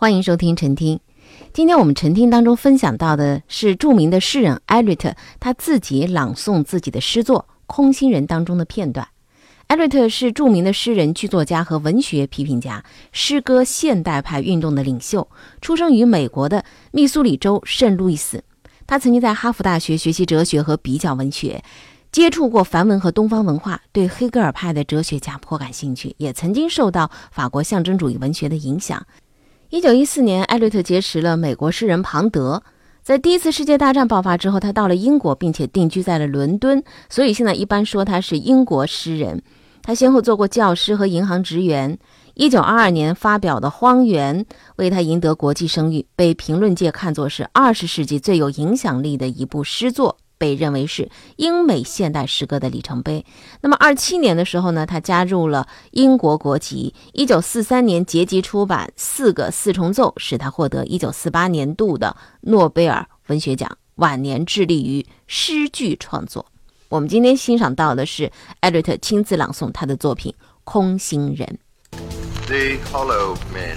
欢迎收听晨听。今天我们晨听当中分享到的是著名的诗人艾略特他自己朗诵自己的诗作《空心人》当中的片段。艾略特是著名的诗人、剧作家和文学批评家，诗歌现代派运动的领袖，出生于美国的密苏里州圣路易斯。他曾经在哈佛大学学习哲学和比较文学，接触过梵文和东方文化，对黑格尔派的哲学家颇感兴趣，也曾经受到法国象征主义文学的影响。一九一四年，艾略特结识了美国诗人庞德。在第一次世界大战爆发之后，他到了英国，并且定居在了伦敦，所以现在一般说他是英国诗人。他先后做过教师和银行职员。一九二二年发表的《荒原》为他赢得国际声誉，被评论界看作是二十世纪最有影响力的一部诗作。被认为是英美现代诗歌的里程碑。那么，二七年的时候呢，他加入了英国国籍。一九四三年结集出版《四个四重奏》，使他获得一九四八年度的诺贝尔文学奖。晚年致力于诗句创作。我们今天欣赏到的是艾略特亲自朗诵他的作品《空心人》。The hollow men.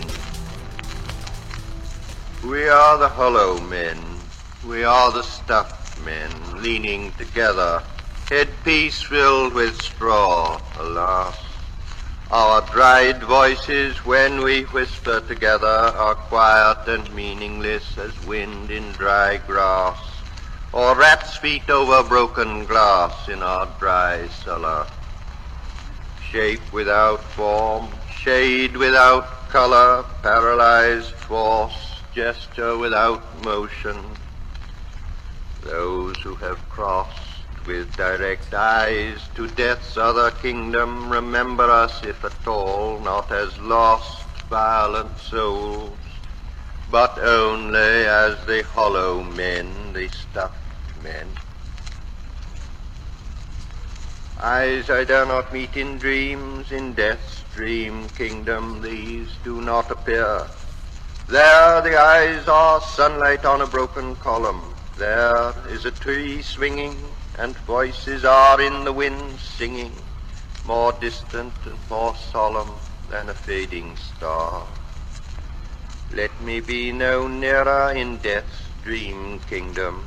We are the hollow men. We are the stuff. Men leaning together, headpiece filled with straw, alas. Our dried voices, when we whisper together, are quiet and meaningless as wind in dry grass, or rat's feet over broken glass in our dry cellar. Shape without form, shade without color, paralyzed force, gesture without motion, those who have crossed with direct eyes to death's other kingdom remember us, if at all, not as lost, violent souls, but only as the hollow men, the stuffed men. Eyes I dare not meet in dreams, in death's dream kingdom, these do not appear. There the eyes are sunlight on a broken column, there is a tree swinging, and voices are in the wind singing, more distant and more solemn than a fading star. Let me be no nearer in death's dream kingdom.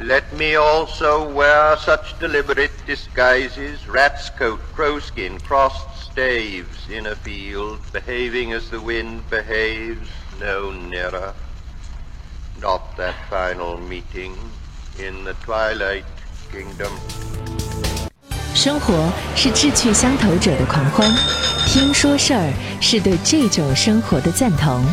Let me also wear such deliberate disguises, rat's coat, crowskin, crossed staves in a field, behaving as the wind behaves, no nearer of that final meeting in the twilight kingdom 生活是志趣相投者的狂欢听说事儿是对这种生活的赞同